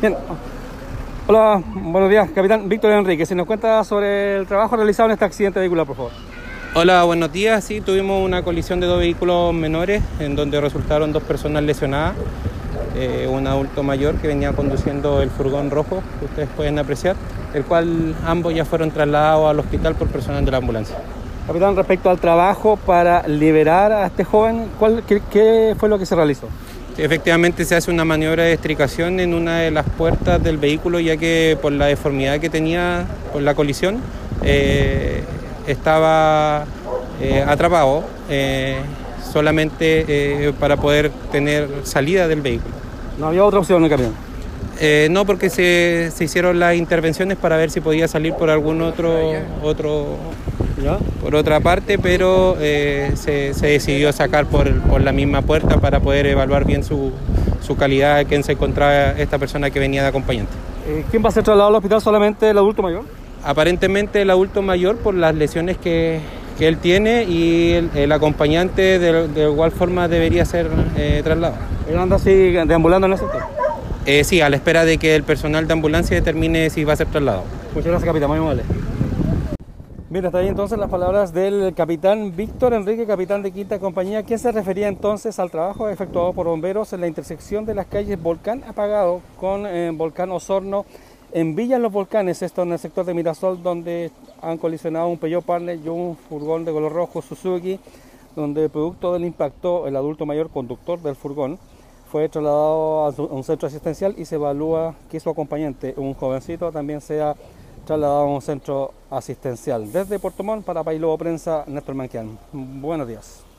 Bien. Hola, buenos días, capitán Víctor Enrique. Si nos cuenta sobre el trabajo realizado en este accidente vehicular, por favor. Hola, buenos días. Sí, tuvimos una colisión de dos vehículos menores en donde resultaron dos personas lesionadas. Eh, un adulto mayor que venía conduciendo el furgón rojo, que ustedes pueden apreciar, el cual ambos ya fueron trasladados al hospital por personal de la ambulancia. Capitán, respecto al trabajo para liberar a este joven, ¿cuál, qué, qué fue lo que se realizó? Efectivamente se hace una maniobra de estricación en una de las puertas del vehículo ya que por la deformidad que tenía por la colisión eh, estaba eh, atrapado eh, solamente para poder tener salida del vehículo. No había otra opción en el camión. No porque se, se hicieron las intervenciones para ver si podía salir por algún otro, otro ¿Ya? por otra parte, pero eh, se, se decidió sacar por, por la misma puerta para poder evaluar bien su, su calidad que se encontraba esta persona que venía de acompañante. Eh, ¿Quién va a ser trasladado al hospital? ¿Solamente el adulto mayor? Aparentemente el adulto mayor por las lesiones que, que él tiene y el, el acompañante de, de, igual forma debería ser eh, trasladado. Él anda así deambulando en ese sector. Eh, sí, a la espera de que el personal de ambulancia determine si va a ser trasladado. Muchas gracias, capitán. Muy amable. Bien, hasta ahí entonces las palabras del capitán Víctor Enrique, capitán de Quinta Compañía, quien se refería entonces al trabajo efectuado por bomberos en la intersección de las calles Volcán Apagado con eh, Volcán Osorno en Villa Los Volcanes, esto en el sector de Mirasol, donde han colisionado un Peugeot Partner y un furgón de color rojo Suzuki, donde producto del impacto el adulto mayor conductor del furgón fue trasladado a un centro asistencial y se evalúa que su acompañante, un jovencito, también sea trasladado a un centro asistencial. Desde Puerto Montt para Pailobo Prensa, Néstor Manquian. Buenos días.